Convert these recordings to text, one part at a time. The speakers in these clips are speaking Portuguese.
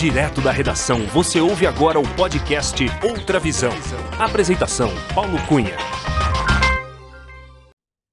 Direto da redação, você ouve agora o podcast Outra Visão. Apresentação: Paulo Cunha.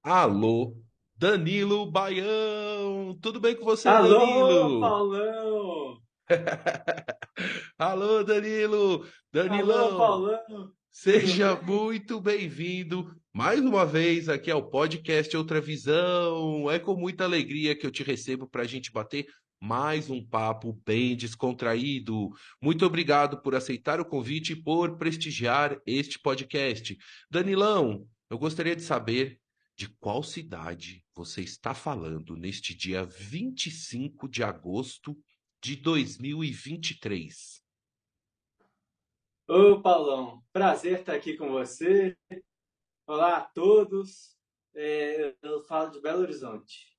Alô, Danilo Baião. Tudo bem com você, Alô, Danilo? Paulão! Alô, Danilo. Danilão. Alô, Paulão! Seja muito bem-vindo mais uma vez aqui ao podcast Outra Visão. É com muita alegria que eu te recebo para a gente bater mais um papo bem descontraído. Muito obrigado por aceitar o convite e por prestigiar este podcast. Danilão, eu gostaria de saber de qual cidade você está falando neste dia 25 de agosto de 2023. Ô, Paulão, prazer estar aqui com você. Olá a todos. É, eu falo de Belo Horizonte.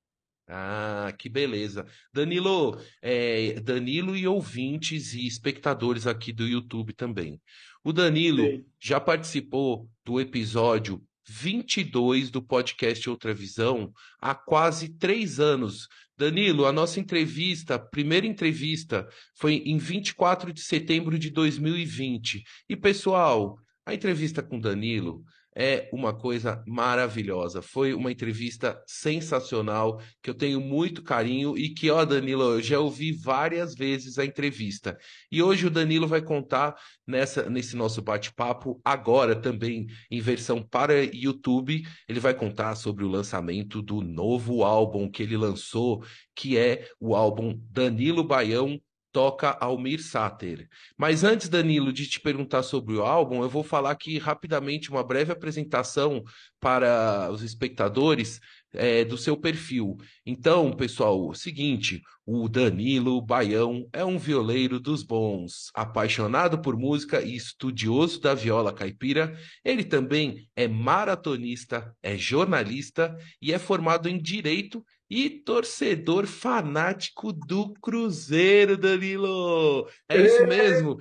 Ah, que beleza. Danilo, é, Danilo e ouvintes e espectadores aqui do YouTube também. O Danilo Sim. já participou do episódio 22 do podcast Outra Visão há quase três anos. Danilo, a nossa entrevista, a primeira entrevista, foi em 24 de setembro de 2020. E, pessoal, a entrevista com Danilo é uma coisa maravilhosa. Foi uma entrevista sensacional, que eu tenho muito carinho e que, ó, Danilo, eu já ouvi várias vezes a entrevista. E hoje o Danilo vai contar nessa, nesse nosso bate-papo, agora também em versão para YouTube, ele vai contar sobre o lançamento do novo álbum que ele lançou, que é o álbum Danilo Baião toca Almir Sater. Mas antes, Danilo, de te perguntar sobre o álbum, eu vou falar aqui rapidamente uma breve apresentação para os espectadores é, do seu perfil. Então, pessoal, seguinte, o Danilo Baião é um violeiro dos bons, apaixonado por música e estudioso da viola caipira. Ele também é maratonista, é jornalista e é formado em direito e torcedor fanático do Cruzeiro, Danilo. É isso mesmo?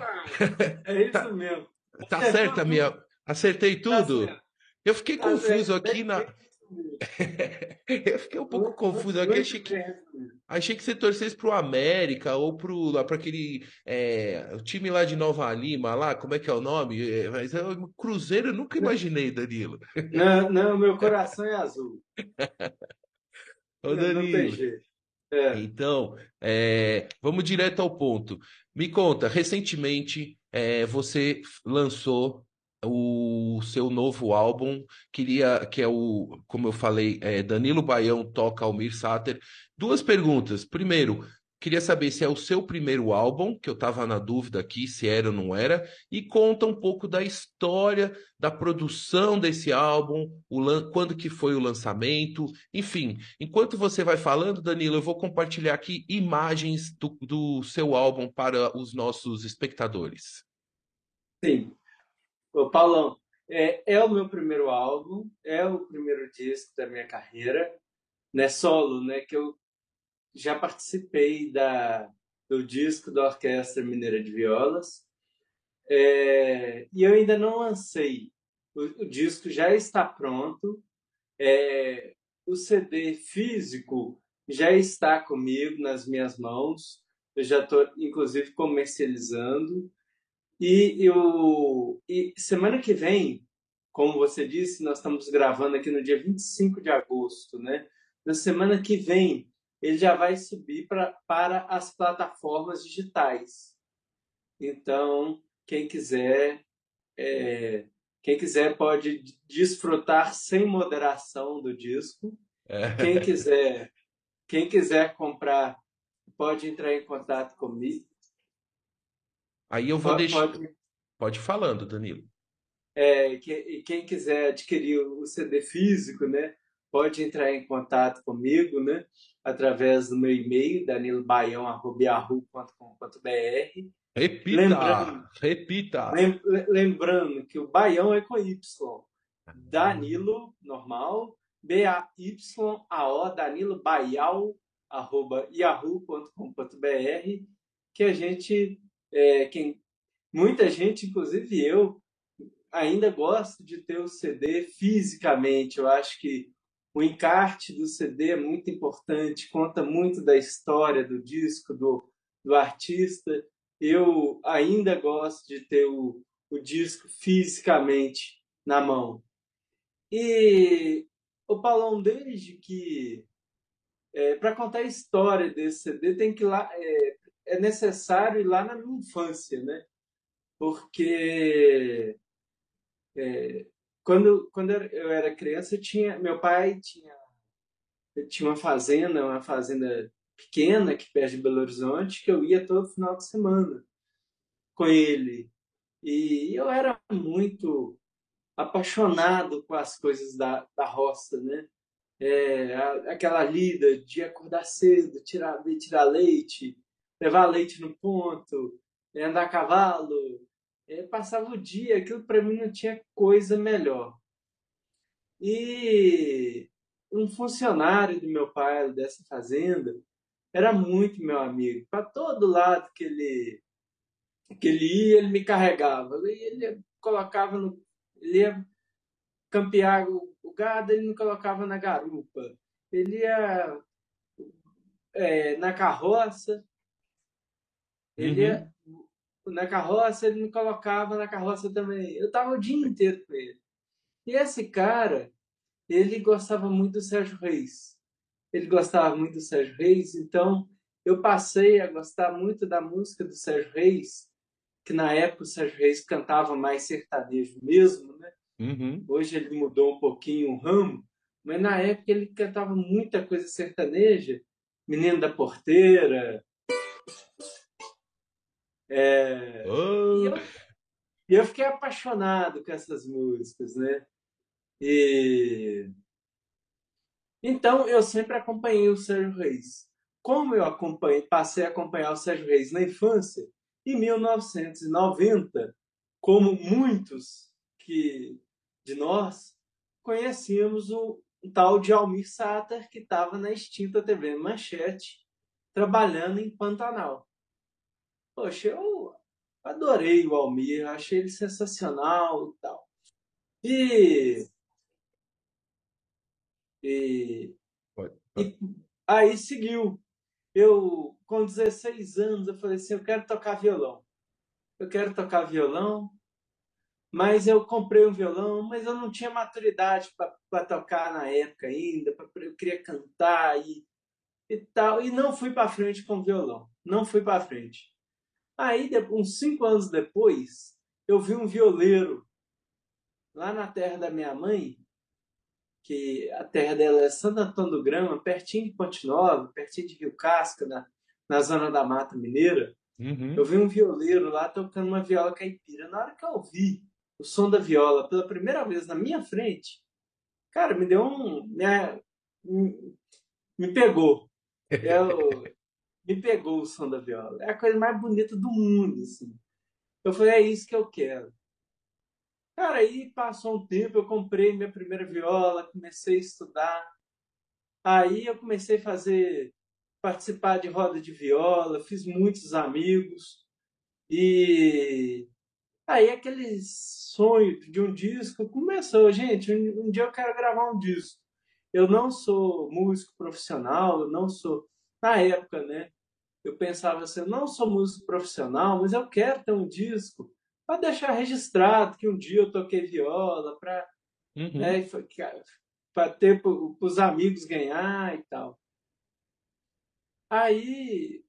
É isso mesmo. Tá certo, minha. Acertei tudo? Tá certo. Eu fiquei Tá confuso certo. aqui na. Bem- Eu fiquei um pouco muito- confuso aqui. muito Achei que, resumido. achei que você torcesse pro América ou pro lá para aquele é, o time lá de Nova Lima, lá, como é que é o nome? É, mas é, Cruzeiro eu nunca imaginei, Danilo. Não, não, meu coração é azul. Ô, Danilo. É. Então, é, vamos direto ao ponto. Me conta, recentemente é, você lançou o seu novo álbum, queria, que é o, como eu falei, é, Danilo Baião toca Almir Sater. Duas perguntas. Primeiro, queria saber se é o seu primeiro álbum, que eu estava na dúvida aqui se era ou não era, e conta um pouco da história da produção desse álbum, quando que foi o lançamento, enfim. Enquanto você vai falando, Danilo, eu vou compartilhar aqui imagens do, do seu álbum para os nossos espectadores. Sim. Ô, Paulão, é, é o meu primeiro álbum, é o primeiro disco da minha carreira, né, solo, né, que eu já participei da, do disco da Orquestra Mineira de Violas, é, e eu ainda não lancei. O, o disco já está pronto, é, o CD físico já está comigo, nas minhas mãos, eu já estou, inclusive, comercializando. E, eu, e semana que vem, como você disse, nós estamos gravando aqui no dia 25 de agosto, né? Na semana que vem, ele já vai subir pra, para as plataformas digitais. Então, quem quiser, é, quem quiser pode desfrutar sem moderação do disco. É. Quem quiser, quem quiser comprar, pode entrar em contato comigo. Aí eu vou Pode, deixar. pode Pode falando, Danilo. É, e quem quiser adquirir o CD físico, né, pode entrar em contato comigo, né, através do meu e-mail, danilobaião.yahoo.com.br. Repita! Lembrando- Repita! Lem- Lembrando que o Baião é com Y. Danilo, normal, B-A-Y-A-O, Danilo Baial, arroba yahoo.com.br, que a gente, é, quem, muita gente, inclusive eu, ainda gosto de ter o CD fisicamente. Eu acho que o encarte do CD é muito importante, conta muito da história do disco, do, do artista. eu ainda gosto de ter o, o disco fisicamente na mão. E o Paulão, desde que. É, para contar a história desse CD, tem que lá. É, é necessário ir lá na minha infância, né? Porque é, quando, quando eu era criança, tinha, meu pai tinha, tinha uma fazenda, uma fazenda pequena aqui perto de Belo Horizonte, que eu ia todo final de semana com ele. E eu era muito apaixonado com as coisas da, da roça, né? É, aquela lida de acordar cedo, tirar, tirar leite, levar leite no ponto, andar a cavalo, é, passava o dia, aquilo para mim não tinha coisa melhor. E um funcionário do meu pai dessa fazenda era muito meu amigo. Para todo lado que ele que ele ia, ele me carregava. Ele colocava no ele ia campear o, o gado, ele me colocava na garupa. Ele ia é, na carroça, ele uhum. ia na carroça, ele me colocava na carroça também. Eu tava o dia inteiro com ele. E esse cara, ele gostava muito do Sérgio Reis. Ele gostava muito do Sérgio Reis, então eu passei a gostar muito da música do Sérgio Reis que na época o Sérgio Reis cantava mais sertanejo mesmo, né? Uhum. Hoje ele mudou um pouquinho o ramo, mas na época ele cantava muita coisa sertaneja, Menino da Porteira. É... Oh. E, eu, e eu fiquei apaixonado com essas músicas, né? E então eu sempre acompanhei o Sérgio Reis. Como eu acompanhei, passei a acompanhar o Sérgio Reis na infância, em 1990, como muitos que de nós conhecíamos o, o tal de Almir Sater, que estava na extinta TV Manchete, trabalhando em Pantanal. Poxa, eu adorei o Almir, achei ele sensacional e tal. E, e, e aí seguiu eu, com 16 anos, eu falei assim, eu quero tocar violão. Eu quero tocar violão, mas eu comprei um violão, mas eu não tinha maturidade para tocar na época ainda, pra, eu queria cantar e, e tal, e não fui para frente com o violão, não fui para frente. Aí, uns cinco anos depois, eu vi um violeiro lá na terra da minha mãe, que a terra dela é Santo Antônio do Grama, pertinho de Ponte Nova, pertinho de Rio Casca, na, na zona da Mata Mineira. Uhum. Eu vi um violeiro lá tocando uma viola caipira. Na hora que eu ouvi o som da viola pela primeira vez na minha frente, cara, me deu um. Me, me pegou. Eu, me pegou o som da viola. É a coisa mais bonita do mundo. Assim. Eu falei, é isso que eu quero. Cara, aí passou um tempo, eu comprei minha primeira viola, comecei a estudar. Aí eu comecei a fazer, participar de roda de viola, fiz muitos amigos. E aí aquele sonho de um disco começou. Gente, um, um dia eu quero gravar um disco. Eu não sou músico profissional, eu não sou. Na época, né? Eu pensava assim, eu não sou músico profissional, mas eu quero ter um disco para deixar registrado que um dia eu toquei viola, para uhum. né, ter para os amigos ganhar e tal. Aí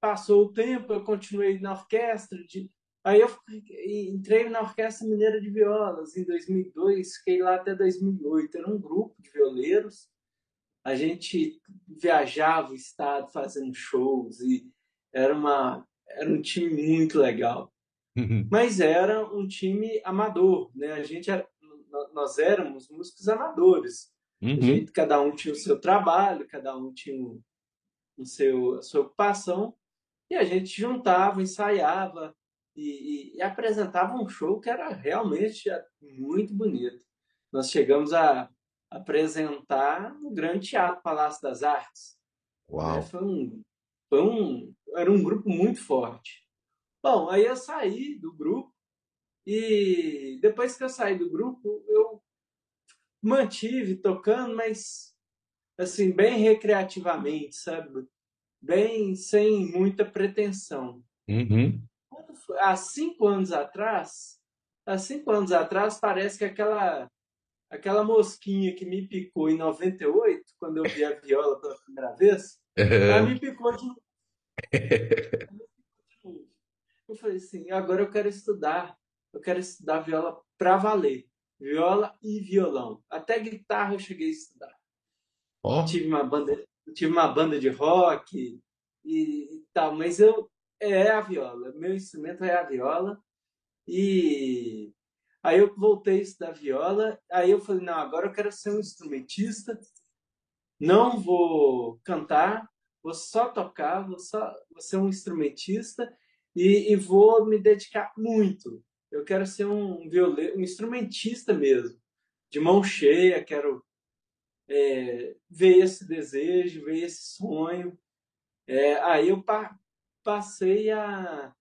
passou o tempo, eu continuei na orquestra. De... Aí eu entrei na Orquestra Mineira de Violas em 2002, fiquei lá até 2008. Era um grupo de violeiros. A gente viajava o estado fazendo shows e era, uma, era um time muito legal. Uhum. Mas era um time amador, né? A gente era, nós éramos músicos amadores. Uhum. Gente, cada um tinha o seu trabalho, cada um tinha o seu, a sua ocupação, e a gente juntava, ensaiava e, e, e apresentava um show que era realmente muito bonito. Nós chegamos a apresentar no Grande Teatro Palácio das Artes. Uau. É, foi um, foi um, era um grupo muito forte. Bom, aí eu saí do grupo e depois que eu saí do grupo, eu mantive tocando, mas assim, bem recreativamente, sabe? Bem sem muita pretensão. Uhum. Há cinco anos atrás, há cinco anos atrás, parece que aquela aquela mosquinha que me picou em 98, quando eu vi a viola pela primeira vez, ela me picou de Eu falei assim, agora eu quero estudar, eu quero estudar viola para valer, viola e violão. Até guitarra eu cheguei a estudar. Ó, Tive uma banda, tive uma banda de rock e, e tal, mas eu é a viola, meu instrumento é a viola. E aí eu voltei a estudar viola, aí eu falei, não, agora eu quero ser um instrumentista, não vou cantar, vou só tocar, vou só vou ser um instrumentista e, e vou me dedicar muito. Eu quero ser um violeiro, um instrumentista mesmo, de mão cheia, quero é, ver esse desejo, ver esse sonho. É, aí eu pa passei a,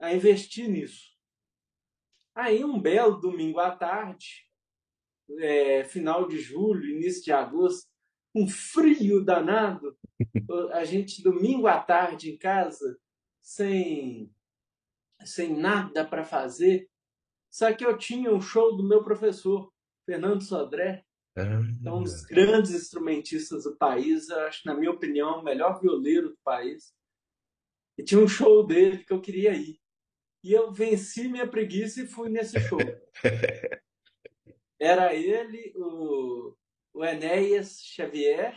a investir nisso. Aí um belo domingo à tarde, é, final de julho, início de agosto, um frio danado, a gente domingo à tarde em casa, sem sem nada para fazer. Só que eu tinha um show do meu professor, Fernando Sodré, é um dos grandes instrumentistas do país, acho, na minha opinião, o melhor violeiro do país. E tinha um show dele que eu queria ir. E eu venci minha preguiça e fui nesse show. Era ele, o, o Enéas Xavier,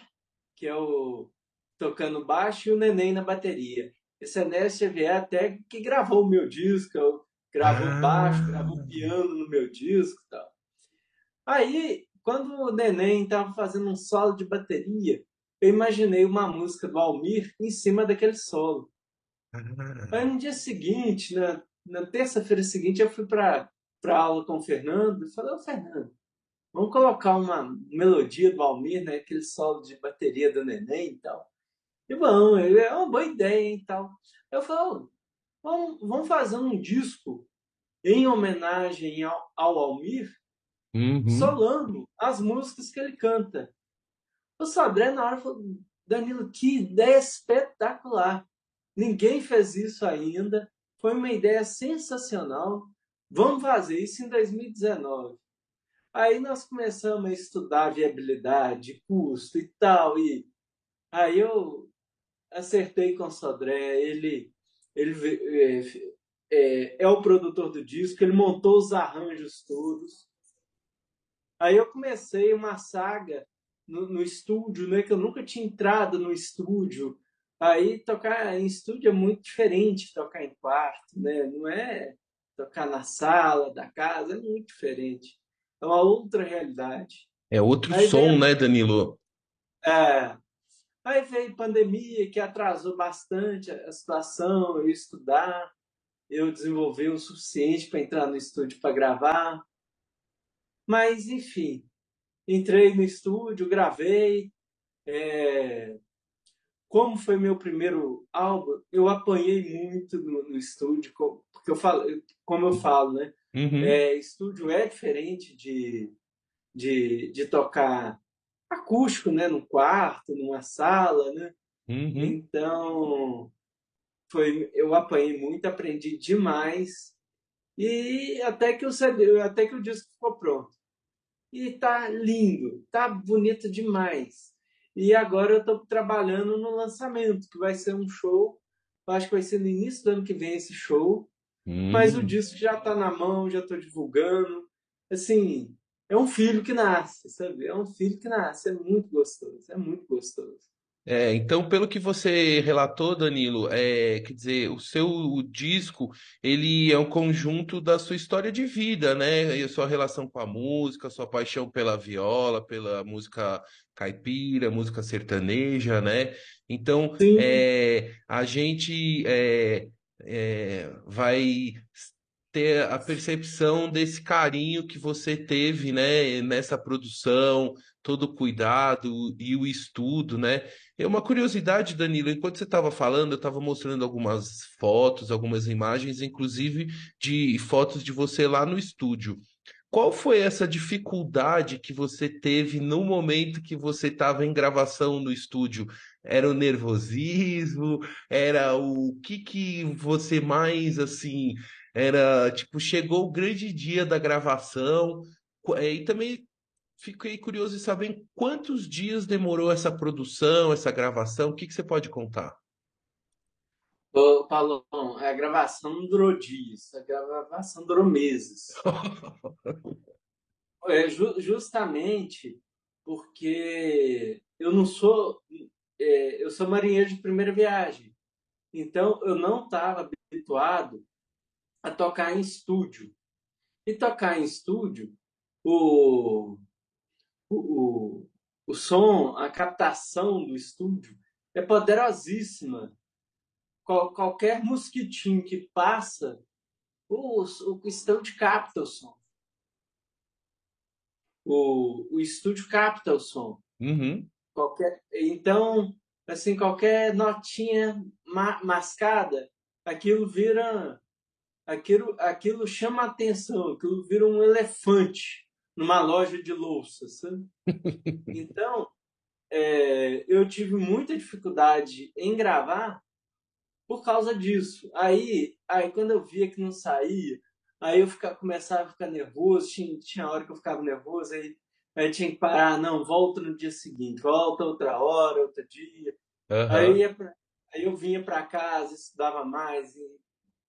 que é o tocando baixo, e o Neném na bateria. Esse Enéas Xavier até que gravou o meu disco, gravou Ah. baixo, gravou piano no meu disco e tal. Aí, quando o Neném estava fazendo um solo de bateria, eu imaginei uma música do Almir em cima daquele solo. ah, Aí no dia seguinte, na, na terça-feira seguinte, eu fui para a aula com o Fernando e falei, ô Fernando, vamos colocar uma melodia do Almir, né? Aquele solo de bateria do Neném e tal. E vamos, é uma boa ideia, hein, e tal. Eu falei, ô, vamos, vamos fazer um disco em homenagem ao, ao Almir, uhum. solando as músicas que ele canta. O Sodré, na hora, falou: Danilo, que ideia espetacular! Ninguém fez isso ainda. Foi uma ideia sensacional. Vamos fazer isso em 2019. Aí nós começamos a estudar viabilidade, custo e tal. E aí eu acertei com o Sodré. Ele, ele é, é, é o produtor do disco, ele montou os arranjos todos. Aí eu comecei uma saga no, no, estúdio, né? Que eu nunca tinha entrado no estúdio. Aí tocar em estúdio é muito diferente de tocar em quarto, né? Não é tocar na sala da casa, é muito diferente. É uma outra realidade. É outro Aí som, veio... né, Danilo? É. Aí veio pandemia que atrasou bastante a situação, eu estudar, eu desenvolver o suficiente para entrar no estúdio para gravar. Mas, enfim, entrei no estúdio, gravei. É... Como foi meu primeiro álbum, eu apanhei muito no, no estúdio, porque eu falo, como eu falo, né? Uhum. É, estúdio é diferente de, de, de tocar acústico, né? Num quarto, numa sala, né? Uhum. Então, foi, eu apanhei muito, aprendi demais. E até que o CD, até que o disco ficou pronto. E tá lindo, tá bonito demais. E agora eu tô trabalhando no lançamento, que vai ser um show. Eu acho que vai ser no início do ano que vem esse show. Hum. Mas o disco já tá na mão, já tô divulgando. Assim, é um filho que nasce, sabe? É um filho que nasce, é muito gostoso, é muito gostoso. É, então, pelo que você relatou, Danilo, é, quer dizer, o seu disco, ele é um conjunto da sua história de vida, né? E a sua relação com a música, a sua paixão pela viola, pela música caipira, música sertaneja, né? Então, é, a gente é, é, vai ter a percepção desse carinho que você teve, né, nessa produção, todo o cuidado e o estudo, né? É uma curiosidade, Danilo, enquanto você estava falando, eu estava mostrando algumas fotos, algumas imagens, inclusive de fotos de você lá no estúdio. qual foi essa dificuldade que você teve no momento que você estava em gravação no estúdio? Era o nervosismo? Era o que que você mais assim, era tipo, chegou o grande dia da gravação, eh, e também fiquei curioso em saber quantos dias demorou essa produção, essa gravação, o que que você pode contar? Ô, Paulão, a gravação não durou dias, a gravação durou meses. É, ju- justamente porque eu não sou, é, eu sou marinheiro de primeira viagem, então eu não estava habituado a tocar em estúdio. E tocar em estúdio, o, o, o, som, a captação do estúdio é poderosíssima. Qual- qualquer mosquitinho que passa, o, o estúdio capta o som. O, o estúdio capta o som. Uhum. Qualquer, então, assim, qualquer notinha ma- mascada, aquilo vira, aquilo, aquilo chama atenção, aquilo vira um elefante numa loja de louça, sabe? Então, é, eu tive muita dificuldade em gravar por causa disso. Aí, aí quando eu via que não saía, aí eu ficava, começava a ficar nervoso, tinha, tinha hora que eu ficava nervoso, aí, aí tinha que parar, não, volta no dia seguinte, volta outra hora, outro dia. Aí eu, pra, aí eu vinha para casa, estudava mais, e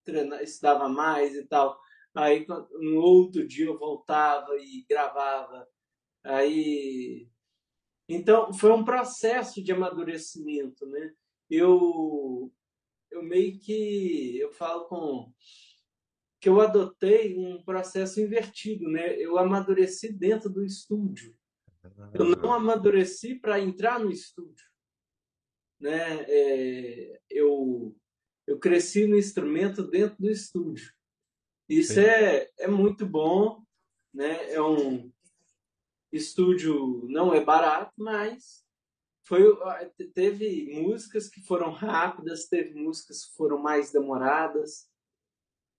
treina- estudava mais e tal. Aí no outro dia eu voltava e gravava. Aí então foi um processo de amadurecimento, né? Eu eu meio que eu falo com que eu adotei um processo invertido, né? Eu amadureci dentro do estúdio. Eu não amadureci para entrar no estúdio, né? É, eu eu cresci no instrumento dentro do estúdio. Isso Sim. é, é muito bom, né? É um estúdio não é barato, mas foi teve músicas que foram rápidas, teve músicas que foram mais demoradas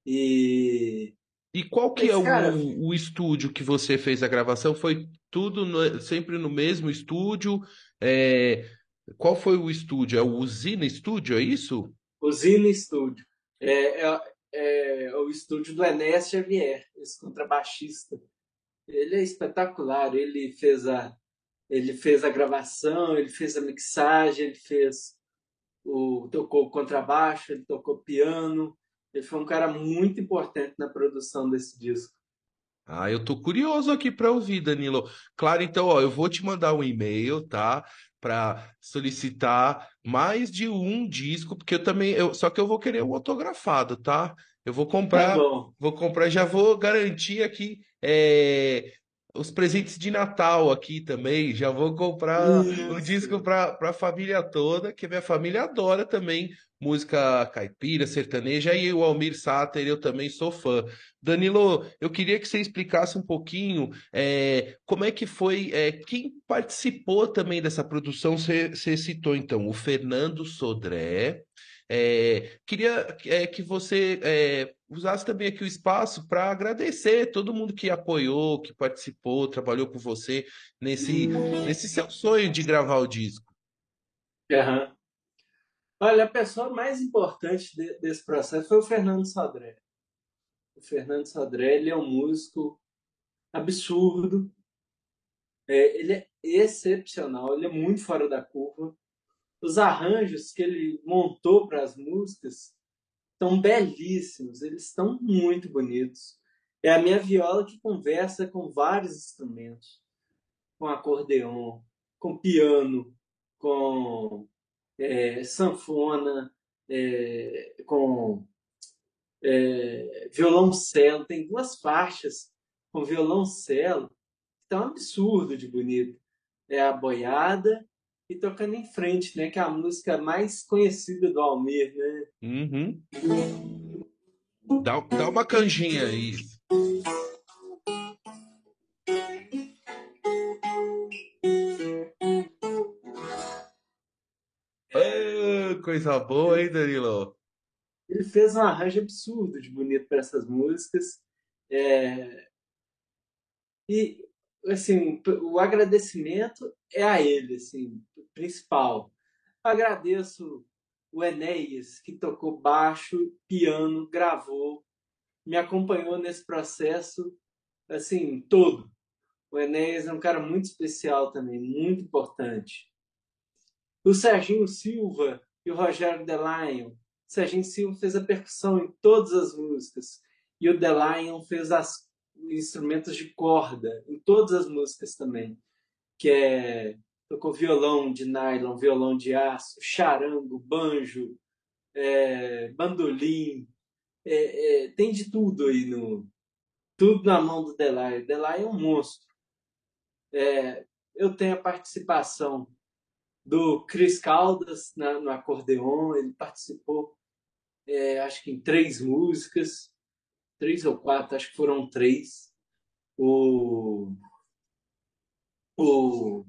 e E qual que é o, cara, o estúdio que você fez a gravação? Foi tudo no- sempre no mesmo estúdio? É, qual foi o estúdio? É o Usina Studio, é isso? Usina Estúdio é, é, é o estúdio do Enéas Xavier, esse contrabaixista. Ele é espetacular, ele fez a ele fez a gravação, ele fez a mixagem, ele fez o tocou contrabaixo, ele tocou piano. Ele foi um cara muito importante na produção desse disco. Ah, eu tô curioso aqui para ouvir, Danilo. Claro, então, ó, eu vou te mandar um e-mail, tá? Para solicitar mais de um disco, porque eu também, eu, só que eu vou querer um autografado, tá? Eu vou Tá comprar, bom. vou comprar, já vou garantir aqui é, os presentes de Natal aqui também. Já vou comprar o disco Isso. para para a família toda, que minha família adora também música caipira, sertaneja, e o Almir Sater, eu também sou fã. Danilo, eu queria que você explicasse um pouquinho é, como é que foi, é, quem participou também dessa produção. Você, você citou então o Fernando Sodré. É, queria é, que você é, usasse também aqui o espaço para agradecer todo mundo que apoiou, que participou, trabalhou com você nesse, nesse seu sonho de gravar o disco. Aham. Olha, a pessoa mais importante de- desse processo foi o Fernando Sodré. O Fernando Sodré, ele é um músico absurdo, é, ele é excepcional, ele é muito fora da curva. Os arranjos que ele montou para as músicas estão belíssimos, eles estão muito bonitos. É a minha viola que conversa com vários instrumentos, com acordeon, com piano, com é, sanfona, é, com é, violoncelo. Tem duas faixas com violoncelo que estão um absurdo de bonito. É a boiada e tocando em frente, né? Que é a música mais conhecida do Almir, né? Uhum. Dá, dá uma canjinha aí. Coisa boa, hein, Danilo? Ele fez um arranjo absurdo de bonito para essas músicas. É, E, assim, o agradecimento é a ele, assim, principal. Agradeço o Enéas, que tocou baixo, piano, gravou, me acompanhou nesse processo, assim, todo. O Enéas é um cara muito especial também, muito importante. O Serginho Silva e o Rogério Delion. O Serginho Silva fez a percussão em todas as músicas e o Delion fez as instrumentos de corda em todas as músicas também, que é tocou violão de nylon, violão de aço, charango, banjo, é, bandolim, é, é, tem de tudo aí no tudo na mão do Delay. Delay é um monstro. É, eu tenho a participação do Chris Caldas na, no acordeon, ele participou, é, acho que em três músicas, três ou quatro, acho que foram três. O, o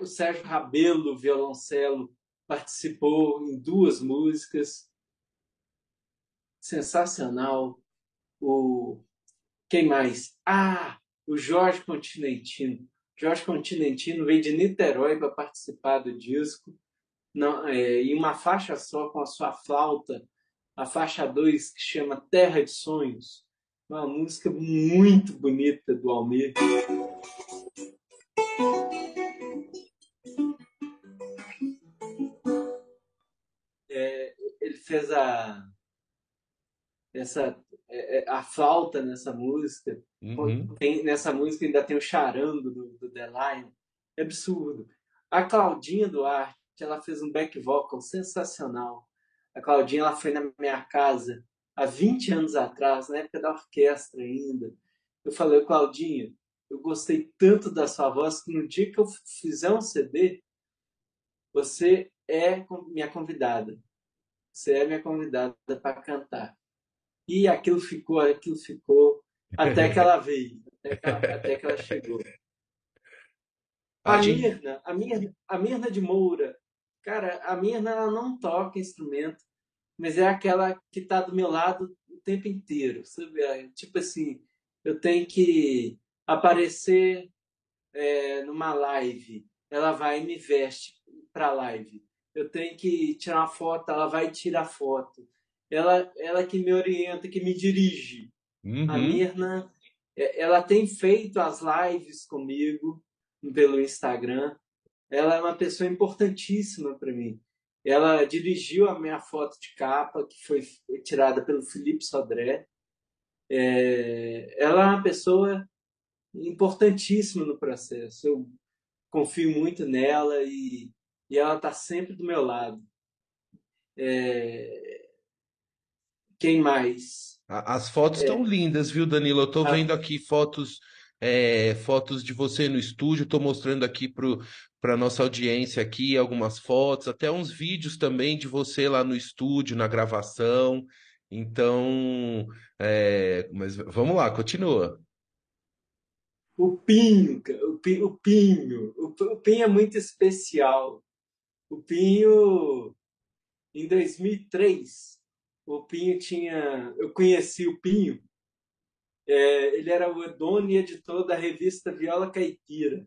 o Sérgio Rabelo, violoncelo, participou em duas músicas. Sensacional. O quem mais? Ah, o Jorge Continentino. Jorge Continentino veio de Niterói para participar do disco, não, é, em uma faixa só com a sua flauta, a faixa 2, que chama Terra de Sonhos. Uma música muito bonita do Almir. fez a essa é, é, a flauta nessa música. Uhum. Tem, nessa música ainda tem o charango do, do The Lion. É absurdo. A Claudinha Duarte, ela fez um back vocal sensacional. A Claudinha ela foi na minha casa há 20 anos atrás, na época da orquestra ainda. Eu falei, Claudinha, eu gostei tanto da sua voz que no dia que eu fizer um CD, você é minha convidada você é minha convidada para cantar. E aquilo ficou, aquilo ficou, até que ela veio, até que ela, até que ela chegou. A, Mirna, a Mirna, a Mirna de Moura, cara, a Mirna ela não toca instrumento, mas é aquela que está do meu lado o tempo inteiro, sabe? É, tipo assim, eu tenho que aparecer é, numa live, ela vai e me veste para live eu tenho que tirar uma foto, ela vai tirar foto. Ela, ela que me orienta, que me dirige. Uhum. A Mirna, é, ela tem feito as lives comigo pelo Instagram. Ela é uma pessoa importantíssima para mim. Ela dirigiu a minha foto de capa, que foi tirada pelo Felipe Sodré. É, ela é uma pessoa importantíssima no processo. Eu confio muito nela e e ela está sempre do meu lado. É... Quem mais? As fotos estão é... lindas, viu, Danilo? Eu estou a... vendo aqui fotos, é, fotos de você no estúdio, estou mostrando aqui para a nossa audiência aqui algumas fotos, até uns vídeos também de você lá no estúdio, na gravação. Então, é... mas vamos lá, continua. O Pinho, o Pinho, o Pinho, o Pinho é muito especial. O Pinho, em 2003, o Pinho tinha. Eu conheci o Pinho. É, ele era o dono e editor da revista Viola Caipira.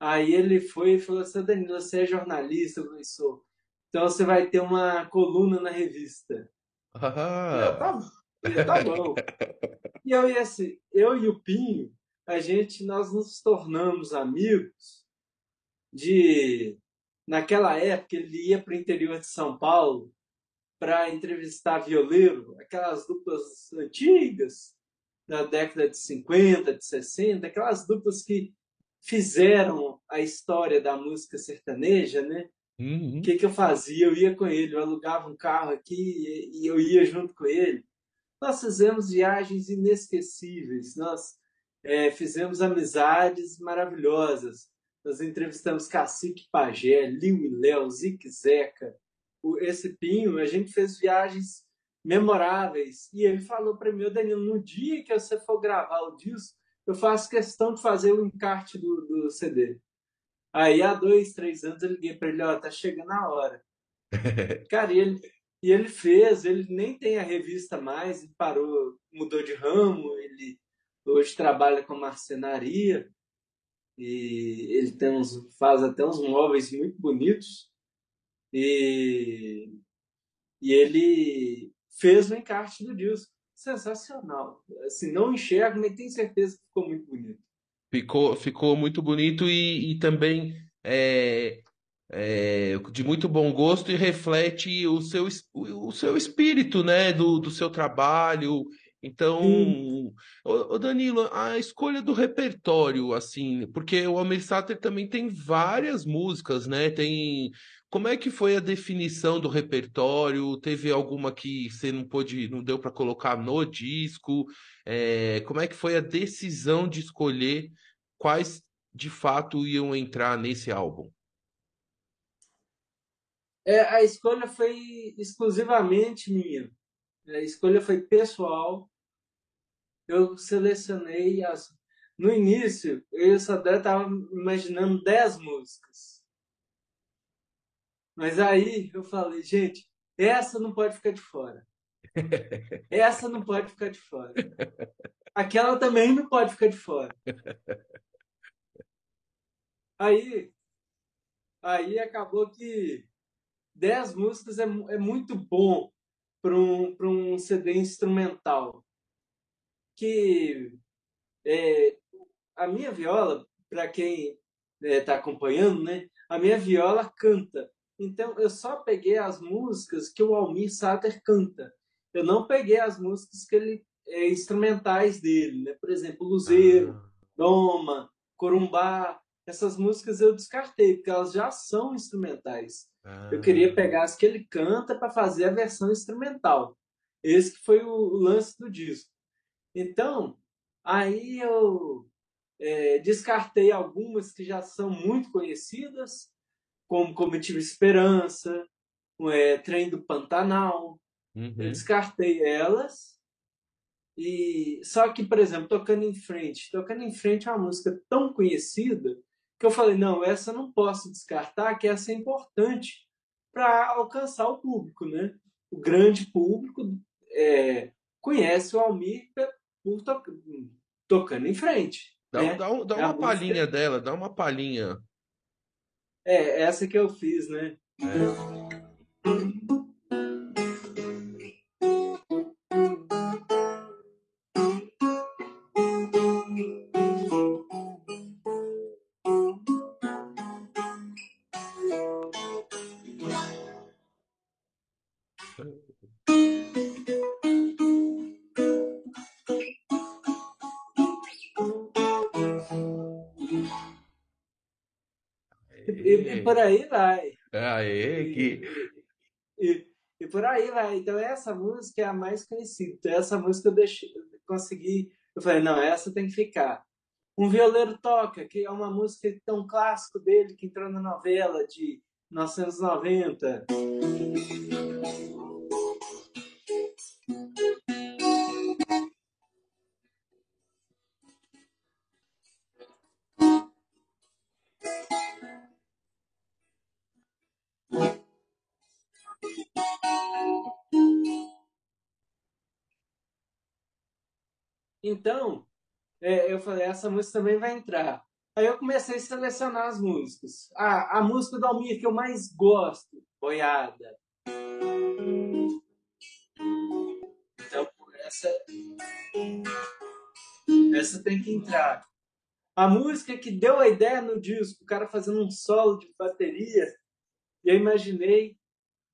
Aí ele foi e falou assim: Danilo, você é jornalista? Eu falei: sou. Então você vai ter uma coluna na revista. Ah. Eu, tá, eu, tá bom. e eu, e assim, eu e o Pinho, a gente, nós nos tornamos amigos de Naquela época, ele ia para o interior de São Paulo para entrevistar violeiro, aquelas duplas antigas, da década de 50, de 60, aquelas duplas que fizeram a história da música sertaneja, né? O uhum. que, que eu fazia? Eu ia com ele, eu alugava um carro aqui e eu ia junto com ele. Nós fizemos viagens inesquecíveis, nós é, fizemos amizades maravilhosas. Nós entrevistamos Cacique Pajé, Liu e Léo, Zique Zeca, esse Pinho. A gente fez viagens memoráveis. E ele falou para mim, Danilo, no dia que você for gravar o disco, eu faço questão de fazer o encarte do, do CD. Aí, há dois, três anos, eu liguei para ele, ó, tá chegando a hora. Cara, ele, E ele fez, ele nem tem a revista mais, ele parou, mudou de ramo, ele hoje trabalha com marcenaria e ele tem uns, faz até uns móveis muito bonitos e, e ele fez o encarte do disco. Sensacional. Assim, não enxergo, mas tenho certeza que ficou muito bonito. Ficou, ficou muito bonito e, e também é, é, de muito bom gosto e reflete o seu, o, o seu espírito, né, do, do seu trabalho. Então, Sim. ô Danilo, a escolha do repertório, assim, porque o Almir Sater também tem várias músicas, né? Tem como é que foi a definição do repertório? Teve alguma que você não pôde, não deu para colocar no disco? É, como é que foi a decisão de escolher quais de fato iam entrar nesse álbum? É, a escolha foi exclusivamente minha. A escolha foi pessoal. Eu selecionei as. No início, eu e o Sadé imaginando 10 músicas. Mas aí eu falei, gente, essa não pode ficar de fora. Essa não pode ficar de fora. Aquela também não pode ficar de fora. Aí, aí acabou que 10 músicas é, é muito bom para um, um CD instrumental. Que é, a minha viola, para quem está é, tá acompanhando, né, a minha viola canta. Então, eu só peguei as músicas que o Almir Sater canta. Eu não peguei as músicas que ele é, instrumentais dele, né? Por exemplo, Luzeiro, ah. Doma, Corumbá. Essas músicas eu descartei, porque elas já são instrumentais. Ah. Eu queria pegar as que ele canta para fazer a versão instrumental. Esse que foi o lance do disco. Então, aí eu é, descartei algumas que já são muito conhecidas como Comitiva Esperança, é, Trem do Pantanal. Uhum. Eu descartei elas. E só que, por exemplo, tocando em frente, tocando em frente é uma música tão conhecida que eu falei não, essa eu não posso descartar, que essa é importante para alcançar o público, né? O grande público é, conhece o Almir por to tocando em frente. Dá, né? dá, dá é uma palhinha música... dela, dá uma palhinha. É, essa que eu fiz, né? É. por aí vai. Aê, que... E, e, e, por aí vai. Então essa música é a mais conhecida. Então essa música eu deixei, eu consegui. Eu falei, não, essa tem que ficar. Um Violeiro Toca, que é uma música tão clássico dele, que entrou na novela de 1990. Então, é, eu falei, essa música também vai entrar. Aí eu comecei a selecionar as músicas. Ah, a música do Almir que eu mais gosto, Boiada. Então, essa, essa tem que entrar. A música que deu a ideia no disco, o cara fazendo um solo de bateria, e eu imaginei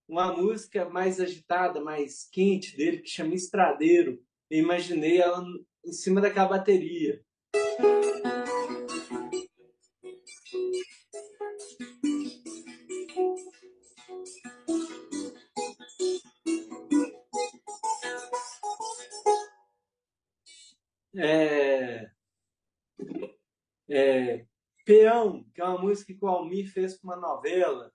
uma música mais agitada, mais quente dele, que chama Estradeiro. Eu imaginei ela em cima daquela bateria. É, é, Peão, que é uma música que o Almir fez para uma novela.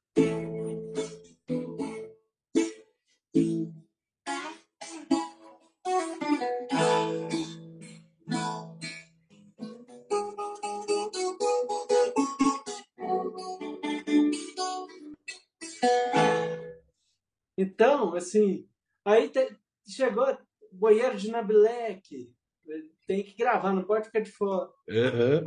Então, assim, aí te, chegou Boiero de Nabilec, tem que gravar, não pode ficar de fora. Uhum.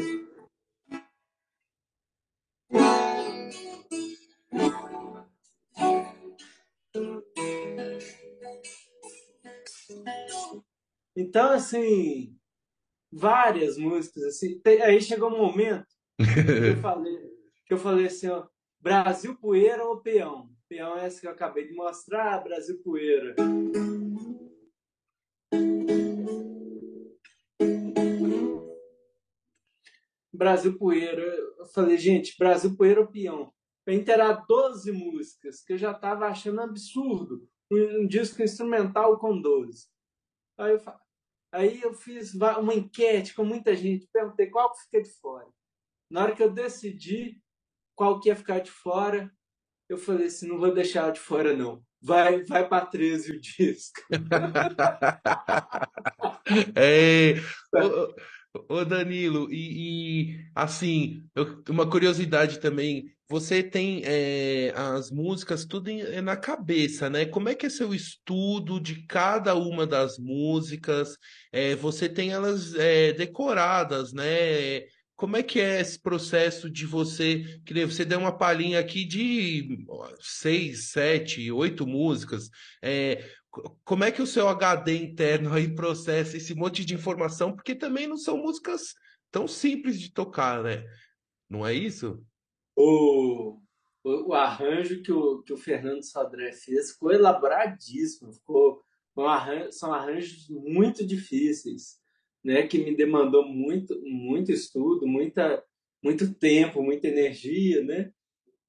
Então, assim, várias músicas, assim, aí chegou um momento que eu falei, que eu falei assim, ó, Brasil Poeira ou Peão? Peão é essa que eu acabei de mostrar, Brasil Poeira. Brasil Poeira. Eu falei, gente, Brasil Poeira ou Peão? Para inteirar 12 músicas, que eu já estava achando absurdo. Um, um, disco instrumental com 12. Aí eu, aí eu fiz uma enquete com muita gente, perguntei qual que fica de fora. Na hora que eu decidi qual que ia ficar de fora, eu falei assim, não vou deixar de fora, não. Vai, vai para 13 o disco. é, Ô Danilo, e, e, assim, eu- uma curiosidade também, você tem é, as músicas tudo em- é na cabeça, né? Como é que é seu estudo de cada uma das músicas? É, você tem elas é, decoradas, né? Como é que é esse processo de você, que você deu uma palhinha aqui de seis, sete, oito músicas. É, como é que o seu HD interno aí processa esse monte de informação? Porque também não são músicas tão simples de tocar, né? Não é isso? O, o, o arranjo que o, que o Fernando Sodré fez ficou elaboradíssimo, ficou um arranjo, são arranjos muito difíceis, né? Que me demandou muito, muito estudo, muita, muito tempo, muita energia, né?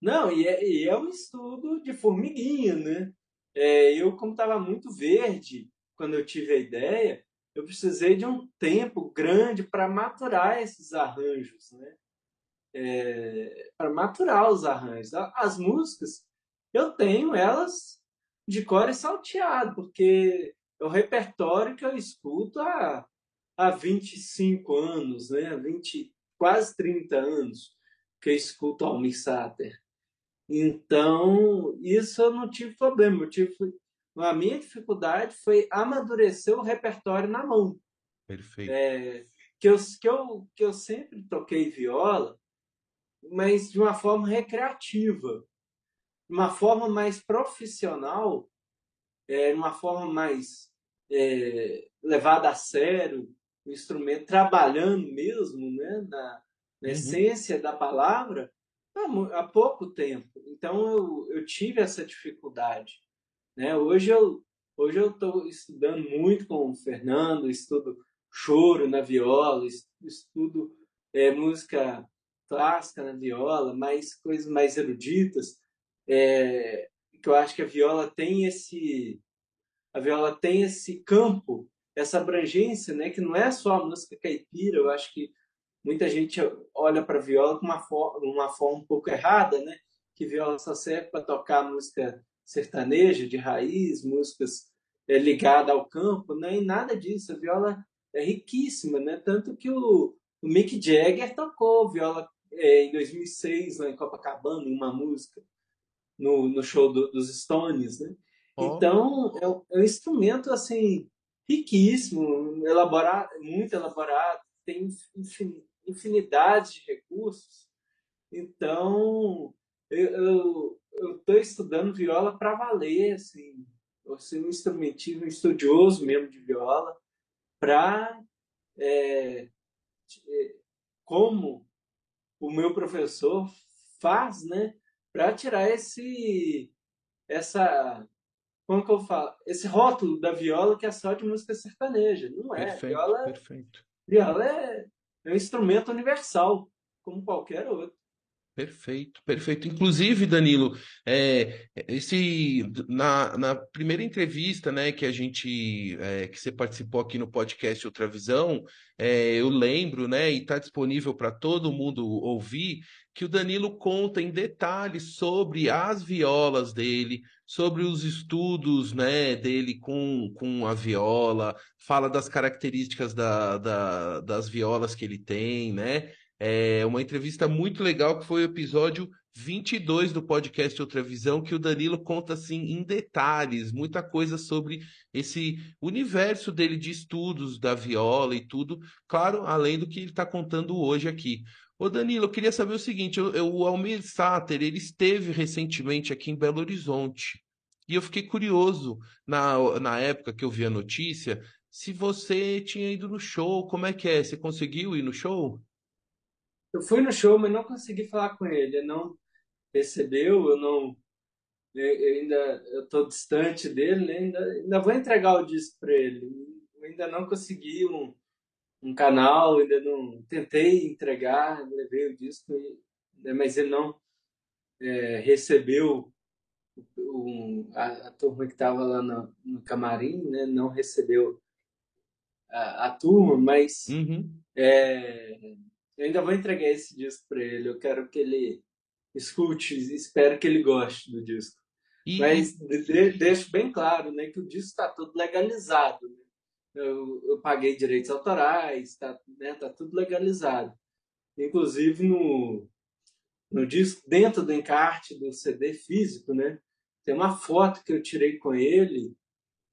Não, e é, e é um estudo de formiguinha, né? É, eu, como estava muito verde quando eu tive a ideia, eu precisei de um tempo grande para maturar esses arranjos, né? É, para maturar os arranjos. As músicas, eu tenho elas de cor e salteado, porque é o repertório que eu escuto há, há 25 anos, né? 20, quase 30 anos que eu escuto Almir Sater. Então, isso eu não tive problema. Eu tive, a minha dificuldade foi amadurecer o repertório na mão. Perfeito. É, que, eu, que, eu, que eu sempre toquei viola, mas de uma forma recreativa, de uma forma mais profissional, é, uma forma mais é, levada a sério, o instrumento trabalhando mesmo, né, na, na uhum. essência da palavra, há pouco tempo. Então eu, eu tive essa dificuldade. Né? Hoje eu hoje eu estou estudando muito com o Fernando, estudo choro na viola, estudo é, música clássica na viola, mais coisas mais eruditas, é, que eu acho que a viola tem esse a viola tem esse campo, essa abrangência, né, que não é só a música caipira, eu acho que muita gente olha para viola com uma forma, uma forma um pouco errada, né? Que viola só serve para tocar música sertaneja, de raiz, músicas é, ligadas ao campo, né? E nada disso. A viola é riquíssima, né? Tanto que o, o Mick Jagger tocou viola é, em 2006 lá em Copacabana, em uma música, no, no show do, dos Stones, né? Oh. Então, é um, é um instrumento, assim, riquíssimo, elaborado, muito elaborado, tem infinidade de recursos. Então, eu estou estudando viola para valer, assim, eu sou um instrumentista, um estudioso mesmo de viola, para, é, é, como o meu professor faz, né, para tirar esse, essa, como que eu falo, esse rótulo da viola que é só de música sertaneja. Não é. Perfeito, viola, perfeito. Viola é é um instrumento universal, como qualquer outro. Perfeito, perfeito. Inclusive, Danilo, é, esse na, na primeira entrevista, né, que a gente é, que você participou aqui no podcast Outra Visão, é, eu lembro, né, e está disponível para todo mundo ouvir, que o Danilo conta em detalhes sobre as violas dele, sobre os estudos, né, dele com, com a viola, fala das características da, da, das violas que ele tem, né? É uma entrevista muito legal que foi o episódio 22 do podcast Outra Visão, que o Danilo conta assim em detalhes, muita coisa sobre esse universo dele de estudos da viola e tudo, claro, além do que ele está contando hoje aqui. Ô Danilo, eu queria saber o seguinte, eu, eu, o Almir Sater, ele esteve recentemente aqui em Belo Horizonte, e eu fiquei curioso na, na época que eu vi a notícia, se você tinha ido no show, como é que é? Você conseguiu ir no show? Eu fui no show, mas não consegui falar com ele. Eu não recebeu, eu não eu ainda eu tô distante dele, né? ainda, ainda vou entregar o disco para ele. Eu ainda não consegui um, um canal, ainda não tentei entregar, levei o disco, né? mas ele não é, recebeu um, a, a, turma que estava lá no, no, camarim, né? Não recebeu a, a turma, mas uhum. é, eu ainda vou entregar esse disco para ele. Eu quero que ele escute, espero que ele goste do disco. E... Mas de, deixo bem claro né, que o disco está todo legalizado. Né? Eu, eu, paguei direitos autorais, está né, tá tudo legalizado. Inclusive no, no disco, dentro do encarte do CD físico, né, tem uma foto que eu tirei com ele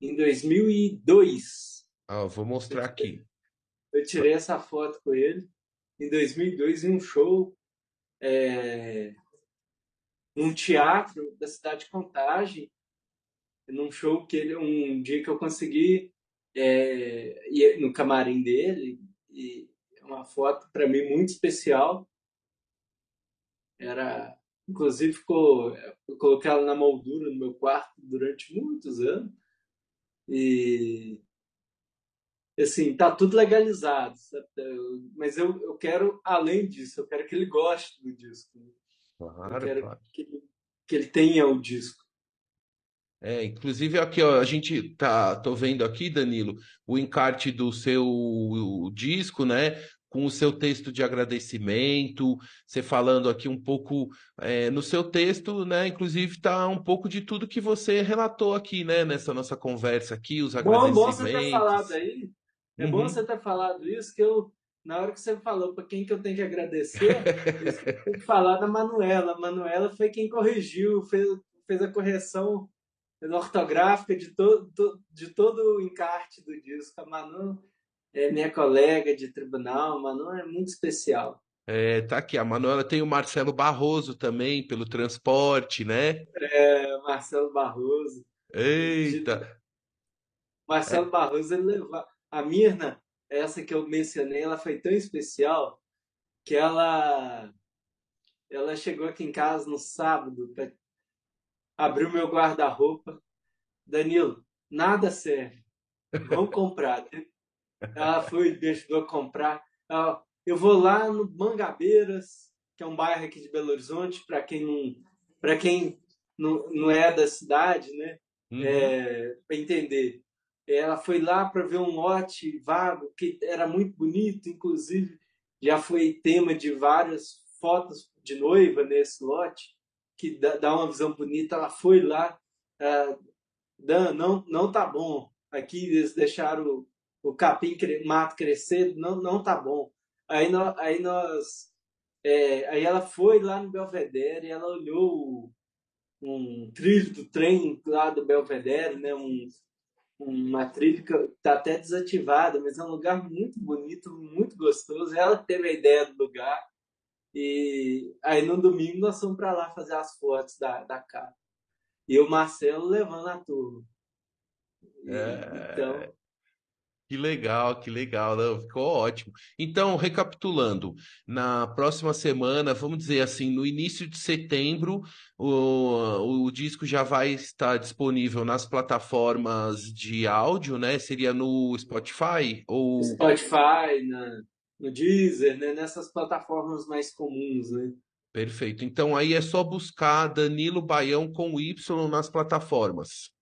em 2002. Ah, vou mostrar aqui. Eu tirei essa foto com ele em 2002 em um show é, num teatro da cidade de Contagem, num show que ele, um dia que eu consegui é, ir no camarim dele e uma foto para mim muito especial. Era, inclusive ficou, eu coloquei ela na moldura no meu quarto durante muitos anos e assim, tá tudo legalizado, sabe? mas eu, eu quero além disso, eu quero que ele goste do disco. Né? Claro, eu quero claro. que, ele, que ele tenha o disco. É, inclusive aqui, ó, a gente tá, tô vendo aqui, Danilo, o encarte do seu disco, né? Com o seu texto de agradecimento, você falando aqui um pouco é, no seu texto, né? Inclusive tá um pouco de tudo que você relatou aqui, né? Nessa nossa conversa aqui, os agradecimentos. Bom, bom você ter falado aí. É uhum. bom você ter falado isso, que eu na hora que você falou para quem que eu tenho que agradecer, eu tenho que falar da Manuela. A Manuela foi quem corrigiu, fez, fez a correção ortográfica de todo, de todo o encarte do disco. A Manu é minha colega de tribunal, a Manu é muito especial. É, tá aqui, a Manuela tem o Marcelo Barroso também, pelo transporte, né? É, Marcelo Barroso. Eita! Marcelo é. Barroso, ele levou... A Mirna, essa que eu mencionei, ela foi tão especial que ela ela chegou aqui em casa no sábado para abrir meu guarda-roupa. Danilo, nada serve. Vamos comprar. Ela foi, deixou comprar. Eu vou lá no Mangabeiras, que é um bairro aqui de Belo Horizonte, para quem não para quem não, não é da cidade, né? Uhum. É, para entender. Ela foi lá para ver um lote vago que era muito bonito, inclusive já foi tema de várias fotos de noiva nesse lote, que dá uma visão bonita. Ela foi lá, uh, Dan, não, não tá bom. Aqui eles deixaram o, o capim, mato crescer, não, não tá bom. Aí aí nós é, aí ela foi lá no Belvedere ela olhou um trilho do trem lá do Belvedere, né? Um, uma trilha que está até desativada, mas é um lugar muito bonito, muito gostoso. Ela teve a ideia do lugar. E aí no domingo nós fomos para lá fazer as fotos da, da casa. E o Marcelo levando a turma. E, é... Então, que legal, que legal, não, ficou ótimo. Então, recapitulando, na próxima semana, vamos dizer assim, no início de setembro, o, o disco já vai estar disponível nas plataformas de áudio, né? Seria no Spotify ou Spotify, na, no Deezer, né? Nessas plataformas mais comuns, né? Perfeito. Então aí é só buscar Danilo Baião com Y nas plataformas.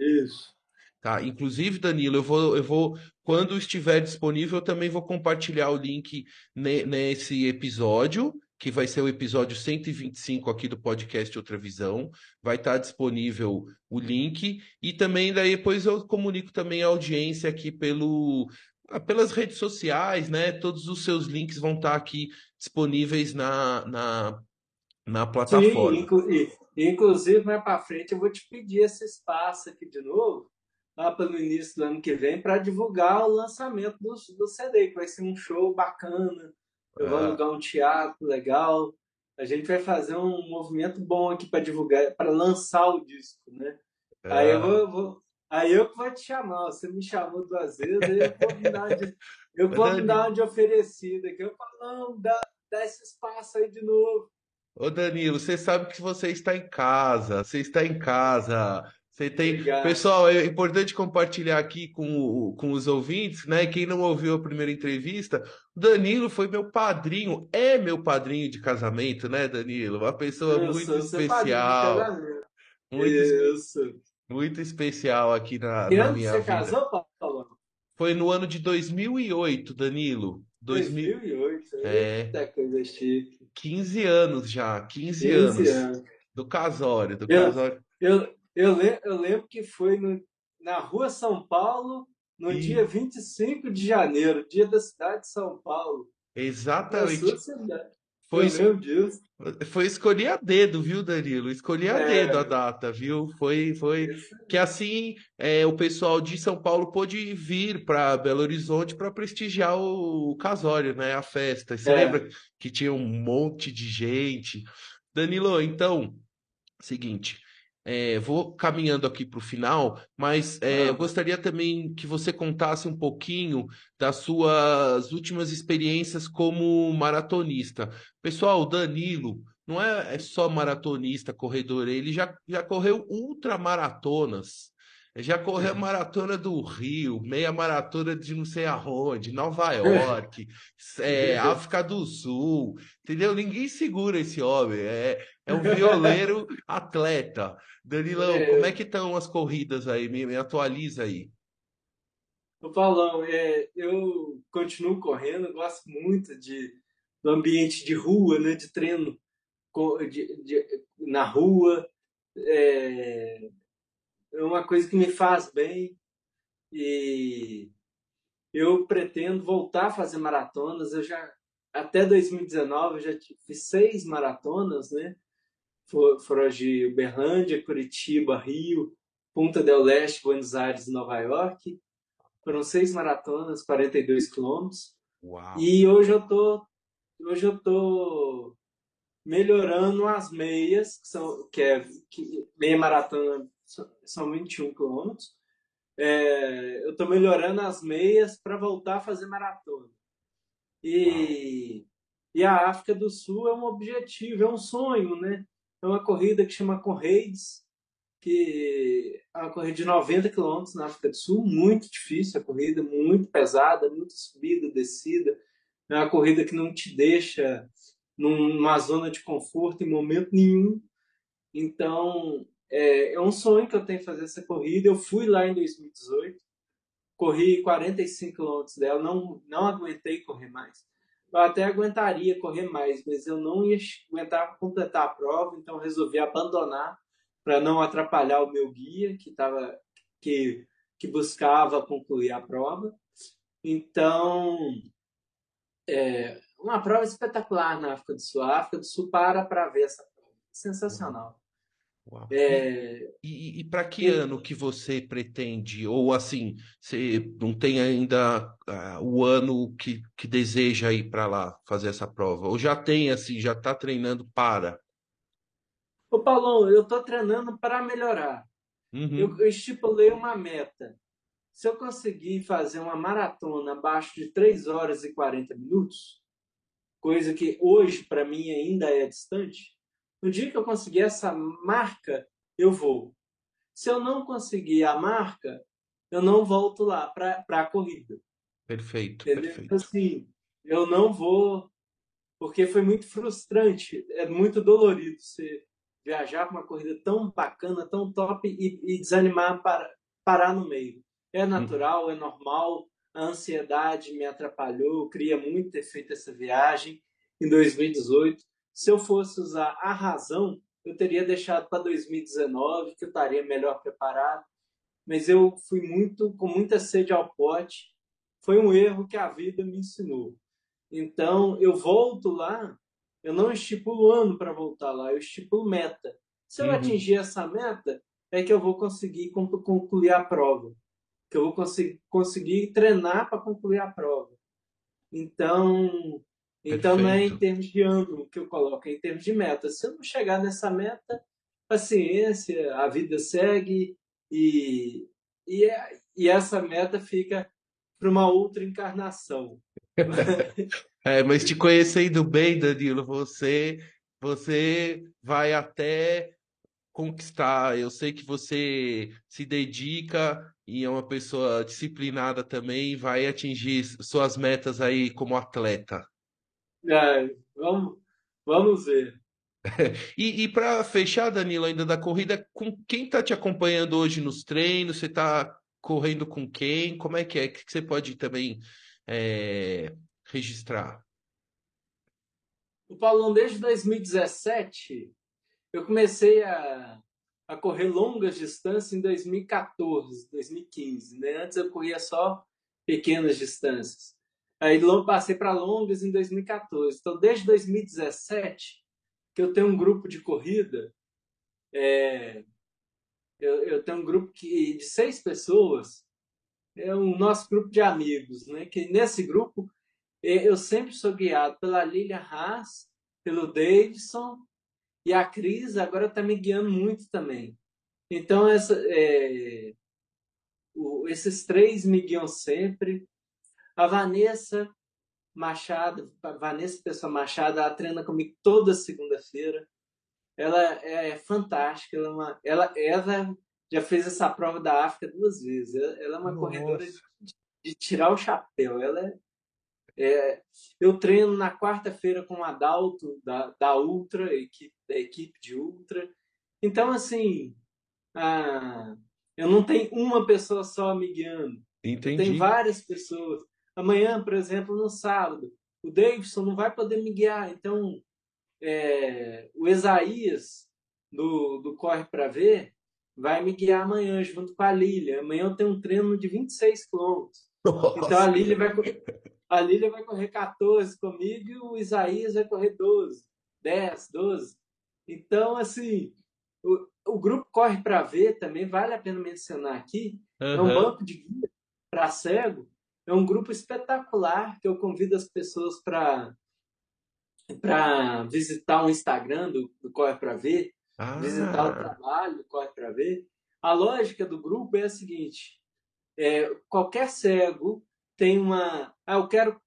Isso. Tá? Inclusive, Danilo, eu vou, eu vou, quando estiver disponível, eu também vou compartilhar o link ne, nesse episódio, que vai ser o episódio 125 aqui do podcast Outra Visão. Vai estar disponível o link e também daí depois eu comunico também a audiência aqui pelo ah, pelas redes sociais, né? Todos os seus links vão estar aqui disponíveis na, na na plataforma. Sim, inclu inclusive mais para frente eu vou te pedir esse espaço aqui de novo, lá no início do ano que vem, para divulgar o lançamento do, do CD, que vai ser um show bacana. Eu é. vou alugar um teatro legal. A gente vai fazer um movimento bom aqui para divulgar, para lançar o disco, né? É. Aí eu vou, vou, aí eu vou te chamar. Você me chamou duas vezes, aí eu vou me dar de, eu vou me dar de oferecida aqui. Eu falo, não, dá, dá esse espaço aí de novo. Ô Danilo, você sabe que você está em casa, você está em casa. Você tem. Obrigado. Pessoal, é importante compartilhar aqui com, com os ouvintes, né? Quem não ouviu a primeira entrevista, o Danilo foi meu padrinho, é meu padrinho de casamento, né, Danilo? Uma pessoa Eu muito especial. Muito, Isso. muito especial aqui na, na minha você vida. casou, Paulo? Foi no ano de 2008, Danilo. 2008, é. Eita, coisa chique. 15 anos já, 15, 15 anos, anos. Do casório, do eu, casório. Eu, eu, lembro, eu lembro que foi no, na rua São Paulo, no e... dia 25 de janeiro, dia da cidade de São Paulo. Exatamente. Foi, meu Deus. Foi escolher a dedo, viu, Danilo? Escolhi a é. dedo a data, viu? Foi, foi que assim é, o pessoal de São Paulo pôde vir para Belo Horizonte para prestigiar o, o casório, né? A festa. Você é. lembra que tinha um monte de gente? Danilo, então, seguinte, é, vou caminhando aqui para o final, mas é, eu gostaria também que você contasse um pouquinho das suas últimas experiências como maratonista. Pessoal, o Danilo não é, é só maratonista, corredor, ele já, já correu ultramaratonas. Já correu a uhum. maratona do Rio, meia maratona de não sei aonde, Nova York, é, África do Sul, entendeu? Ninguém segura esse homem. É, é um violeiro atleta. Danilão, é... como é que estão as corridas aí? Me, me atualiza aí. Ô Paulão, é, eu continuo correndo, gosto muito de, do ambiente de rua, né, de treino de, de, na rua. É, é uma coisa que me faz bem e eu pretendo voltar a fazer maratonas. Eu já até 2019 eu já fiz seis maratonas, né? Foram de Uberlândia, Curitiba, Rio, Punta del Leste, Buenos Aires e Nova York. Foram seis maratonas, 42 quilômetros. E hoje eu tô hoje eu tô melhorando as meias, que são que é que, meia maratona são 21 quilômetros. É, eu estou melhorando as meias para voltar a fazer maratona. E, e a África do Sul é um objetivo, é um sonho, né? É uma corrida que chama Correios, que é uma corrida de 90 quilômetros na África do Sul, muito difícil a corrida, muito pesada, muita subida, descida. É uma corrida que não te deixa numa zona de conforto em momento nenhum. Então, é, é um sonho que eu tenho fazer essa corrida. Eu fui lá em 2018, corri 45 quilômetros dela, não, não aguentei correr mais. Eu até aguentaria correr mais, mas eu não ia aguentar completar a prova, então resolvi abandonar para não atrapalhar o meu guia que tava que que buscava concluir a prova. Então, é uma prova espetacular na África do Sul. A África do Sul para para ver essa prova. Sensacional. É... E, e para que e... ano que você pretende? Ou assim, você não tem ainda uh, o ano que, que deseja ir para lá fazer essa prova? Ou já tem, assim, já está treinando para? Ô, Paulão, eu estou treinando para melhorar. Uhum. Eu, eu estipulei uma meta. Se eu conseguir fazer uma maratona abaixo de 3 horas e 40 minutos, coisa que hoje para mim ainda é distante, no dia que eu conseguir essa marca, eu vou. Se eu não conseguir a marca, eu não volto lá para a corrida. Perfeito, Entendeu? perfeito. Assim, eu não vou, porque foi muito frustrante, é muito dolorido você viajar para uma corrida tão bacana, tão top e, e desanimar para parar no meio. É uhum. natural, hum. é normal, a ansiedade me atrapalhou, eu queria muito ter feito essa viagem em 2018. Se eu fosse usar a razão, eu teria deixado para 2019, que eu estaria melhor preparado. Mas eu fui muito com muita sede ao pote. Foi um erro que a vida me ensinou. Então, eu volto lá eu não estipulo ano para voltar lá, eu estipulo meta. Se eu uhum. atingir essa meta, é que eu vou conseguir concluir a prova. Que eu vou conseguir, conseguir treinar para concluir a prova. Então, então não é em termos de ano que eu coloco, é em termos de meta. Se eu não chegar nessa meta, paciência, a vida segue e, e, é, e essa meta fica para uma outra encarnação. é, mas te conhecendo bem, Danilo, você você vai até conquistar. Eu sei que você se dedica e é uma pessoa disciplinada também, vai atingir suas metas aí como atleta. É, vamos, vamos ver. E, e para fechar, Danilo, ainda da corrida, com quem está te acompanhando hoje nos treinos? Você está correndo com quem? Como é que é? O que você pode também é, registrar? O Paulão, desde 2017, eu comecei a, a correr longas distâncias em 2014, 2015. Né? Antes eu corria só pequenas distâncias. Aí passei para longas em 2014. Então, desde 2017, que eu tenho um grupo de corrida, é, eu, eu, tenho um grupo que, de seis pessoas, é o nosso grupo de amigos, né? que nesse grupo é, eu sempre sou guiado pela Lilia Haas, pelo Davidson, e a Cris agora está me guiando muito também. Então, essa, é, o, esses três me guiam sempre. A Vanessa Machado, Vanessa Pessoa Machado, ela treina comigo toda segunda-feira. Ela é fantástica, ela, é uma, ela, ela já fez essa prova da África duas vezes. Ela é uma Nossa. corredora de, de, tirar o chapéu. Ela é, é eu treino na quarta-feira com o Adalto da, da Ultra, equipe, da equipe de Ultra. Então, assim, a, eu não tenho uma pessoa só me guiando. Entendi. Tem várias pessoas. Amanhã, por exemplo, no sábado, o Davidson não vai poder me guiar. Então, é, o Isaías, do, do Corre para Ver, vai me guiar amanhã, junto com a Lília. Amanhã eu tenho um treino de 26 quilômetros. Então, a Lília, vai, a Lília vai correr 14 comigo e o Isaías vai correr 12, 10, 12. Então, assim, o, o grupo Corre para Ver também vale a pena mencionar aqui. Uhum. É um banco de guia para cego é um grupo espetacular que eu convido as pessoas para para visitar o Instagram do, do Corre para Ver, ah. visitar o trabalho do Corre para Ver. A lógica do grupo é a seguinte: é, qualquer cego tem uma. Ah, eu quero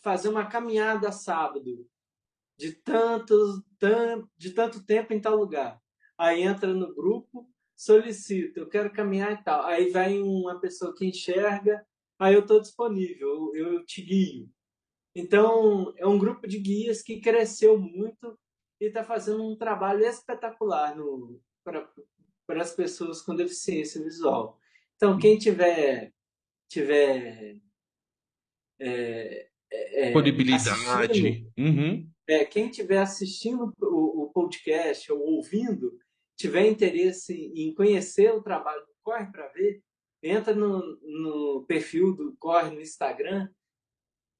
fazer uma caminhada sábado de tantos, tan, de tanto tempo em tal lugar. Aí entra no grupo, solicita, eu quero caminhar e tal. Aí vai uma pessoa que enxerga aí eu estou disponível, eu, eu te guio. Então, é um grupo de guias que cresceu muito e está fazendo um trabalho espetacular para as pessoas com deficiência visual. Então, quem tiver, tiver é, é, disponibilidade, uhum. é, quem tiver assistindo o, o, podcast ou ouvindo, tiver interesse em conhecer o trabalho Corre para Ver, entra no, no perfil do Corre no Instagram,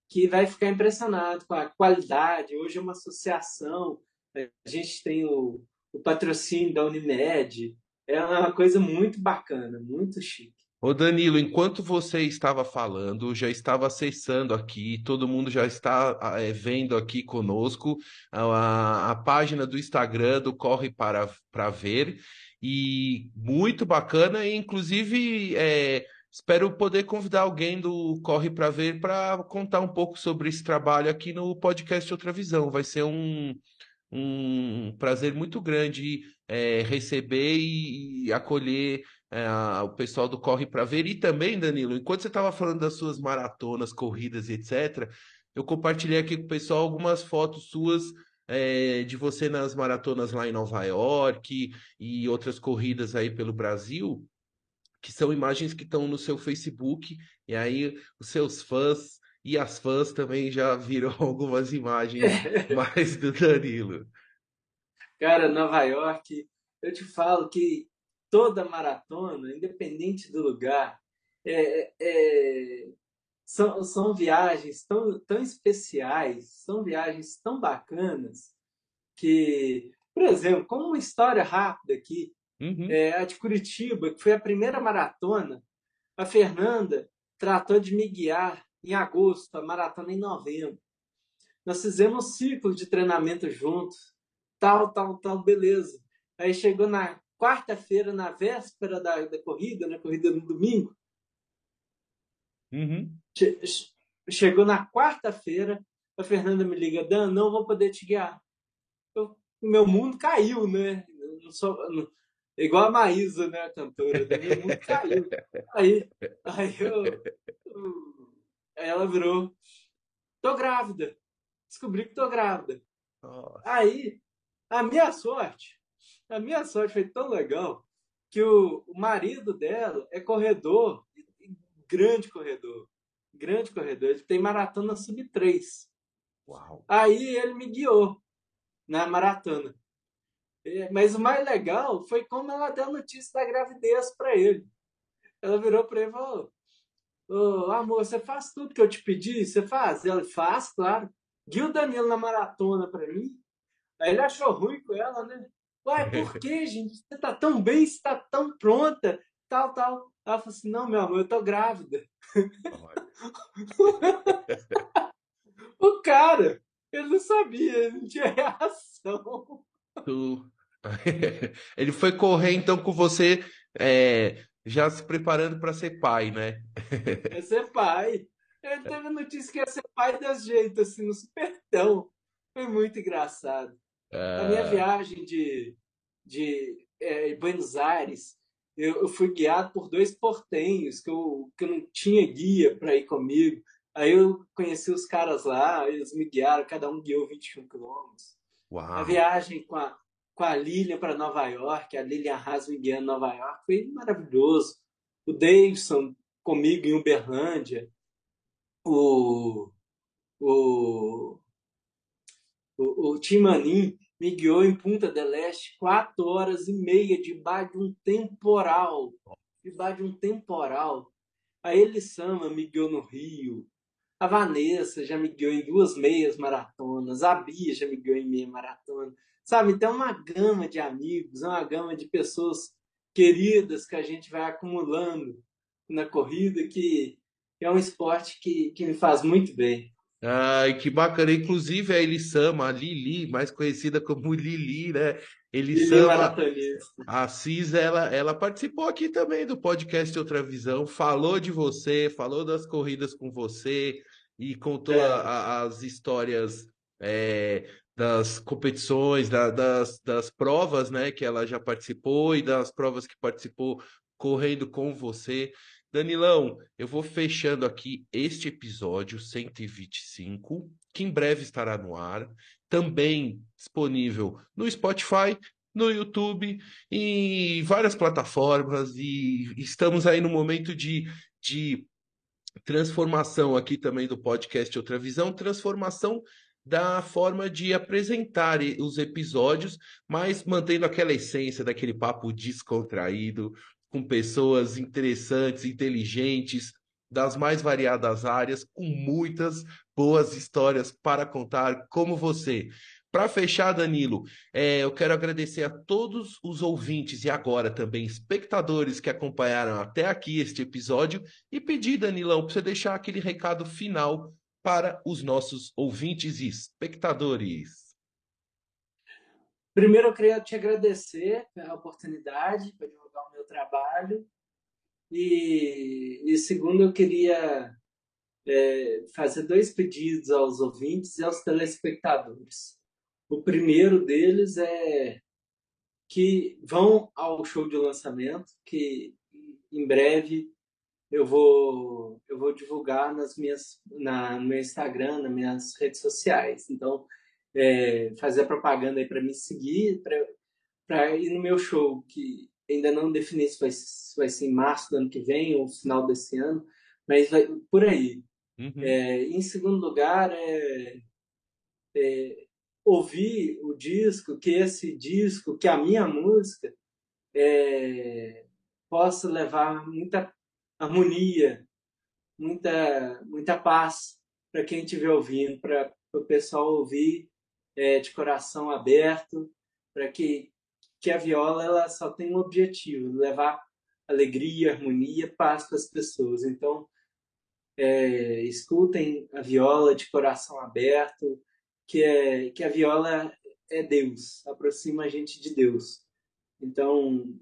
que vai ficar impressionado com a qualidade. Hoje é uma associação, a gente tem o, o patrocínio da Unimed, é uma coisa muito bacana, muito chique. Ô Danilo, enquanto você estava falando, já estava acessando aqui, todo mundo já está é, vendo aqui conosco a, a, página do Instagram do Corre para, para Ver e muito bacana, e inclusive é, espero poder convidar alguém do Corre para Ver para contar um pouco sobre esse trabalho aqui no podcast Outra Visão. Vai ser um, um prazer muito grande é, receber e, acolher é, o pessoal do Corre para Ver. E também, Danilo, enquanto você estava falando das suas maratonas, corridas e etc., eu compartilhei aqui com o pessoal algumas fotos suas é, de você nas maratonas lá em Nova York e outras corridas aí pelo Brasil, que são imagens que estão no seu Facebook, e aí os seus fãs e as fãs também já viram algumas imagens mais do Danilo. Cara, Nova York, eu te falo que toda maratona, independente do lugar, é, é, são, são viagens tão, tão especiais, são viagens tão bacanas que, por exemplo, como uma história rápida aqui, uhum. é, a de Curitiba, que foi a primeira maratona, a Fernanda tratou de me guiar em agosto, a maratona em novembro. Nós fizemos um ciclo de treinamento juntos, tal, tal, tal, beleza. Aí chegou na quarta-feira, na véspera da, da corrida, na corrida no domingo, Uhum. Chegou na quarta-feira, a Fernanda me liga, Dan, não vou poder te guiar. Eu, meu mundo caiu, né? sou, não, igual a Maísa, né, a cantora. Né? Meu mundo caiu. Aí, aí eu, eu, ela virou, tô grávida. Descobri que tô grávida. Nossa. Aí, a minha sorte, a minha sorte foi tão legal que o, o marido dela é corredor grande corredor. Grande corredor. Ele tem maratona sub 3. Uau. Aí ele me guiou na maratona. É, mas o mais legal foi como ela deu a notícia da gravidez para ele. Ela virou para ele e falou: oh, Amor, você faz tudo que eu te pedi? Você faz? Ela faz, claro. Guia o Danilo na maratona para mim. Aí ele achou ruim com ela, né? Ué, por que, gente? Você tá tão bem, você tá tão pronta, tal, tal. Ela falou assim: não, meu amor, eu tô grávida. o cara, ele não sabia, ele não tinha reação. Ele foi correr então com você, é, já se preparando para ser pai, né? É ser pai. Ele teve a notícia que ia ser pai desse jeito, assim, no supertão. Foi muito engraçado. A minha ah. viagem de, de é, Buenos Aires eu, eu fui guiado por dois portenhos que eu, que eu não tinha guia para ir comigo. Aí eu conheci os caras lá, eles me guiaram, cada um guiou 21 quilômetros. A viagem com a, com a Lilian para Nova York, a Lilian Haas me guiando em Nova York, foi maravilhoso. O Davidson comigo em Uberlândia, o, o, o, o Tim Manin me guiou em Punta del Este quatro horas e meia debaixo de um temporal. Debaixo de um temporal. A Elisama me guiou no Rio. A Vanessa já me guiou em duas meias maratonas. A Bia já me guiou em meia maratona. Sabe? Então, é uma gama de amigos, é uma gama de pessoas queridas que a gente vai acumulando na corrida, que é um esporte que, que me faz muito bem. Ai, que bacana. Inclusive, a Elisama, a Lili, mais conhecida como Lili, né? Elisama Assis, ela, ela participou aqui também do podcast Outra Visão, falou de você, falou das corridas com você e contou é. a, a, as histórias é, das competições, da, das, das provas, né? Que ela já participou e das provas que participou correndo com você. Danilão, eu vou fechando aqui este episódio 125, que em breve estará no ar, também disponível no Spotify, no YouTube, em várias plataformas, e estamos aí no momento de, de transformação aqui também do podcast Outra Visão, transformação da forma de apresentar os episódios, mas mantendo aquela essência daquele papo descontraído, com pessoas interessantes, inteligentes, das mais variadas áreas, com muitas boas histórias para contar, como você. Para fechar, Danilo, é, eu quero agradecer a todos os ouvintes e agora também espectadores que acompanharam até aqui este episódio e pedir, Danilão, para você deixar aquele recado final para os nossos ouvintes e espectadores. Primeiro, eu queria te agradecer pela oportunidade para divulgar meu trabalho. E, e segundo, eu queria é, fazer dois pedidos aos ouvintes e aos telespectadores. O primeiro deles é que vão ao show de lançamento, que em breve eu vou eu vou divulgar nas minhas na, no meu Instagram, nas minhas redes sociais. Então, é, fazer a propaganda aí para me seguir, para ir no meu show, que ainda não defini se vai, se vai ser em março do ano que vem ou final desse ano, mas vai, por aí. Uhum. É, em segundo lugar, é, é, ouvir o disco, que esse disco, que a minha música é, possa levar muita harmonia muita, muita paz para quem estiver ouvindo, para o pessoal ouvir é, de coração aberto, para que, que a viola ela só tem um objetivo, levar alegria, harmonia, paz para as pessoas. Então, é, escutem a viola de coração aberto, que, é, que a viola é Deus, aproxima a gente de Deus. Então,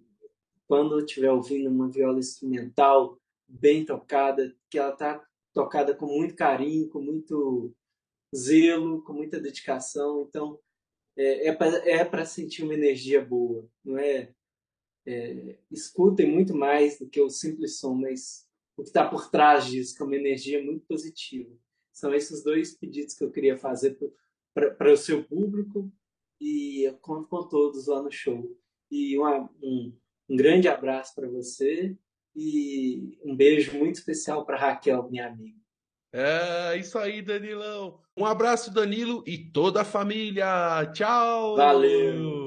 quando estiver ouvindo uma viola instrumental bem tocada, que ela está tocada com muito carinho, com muito zelo, com muita dedicação, então é, é para é sentir uma energia boa, não é, é? Escutem muito mais do que o simples som, mas o que está por trás disso, que é uma energia muito positiva. São esses dois pedidos que eu queria fazer para o seu público e eu conto com todos lá no show. E uma, um, um grande abraço para você e um beijo muito especial para Raquel, minha amiga. É isso aí, Danilão. Um abraço, Danilo, e toda a família. Tchau. Valeu.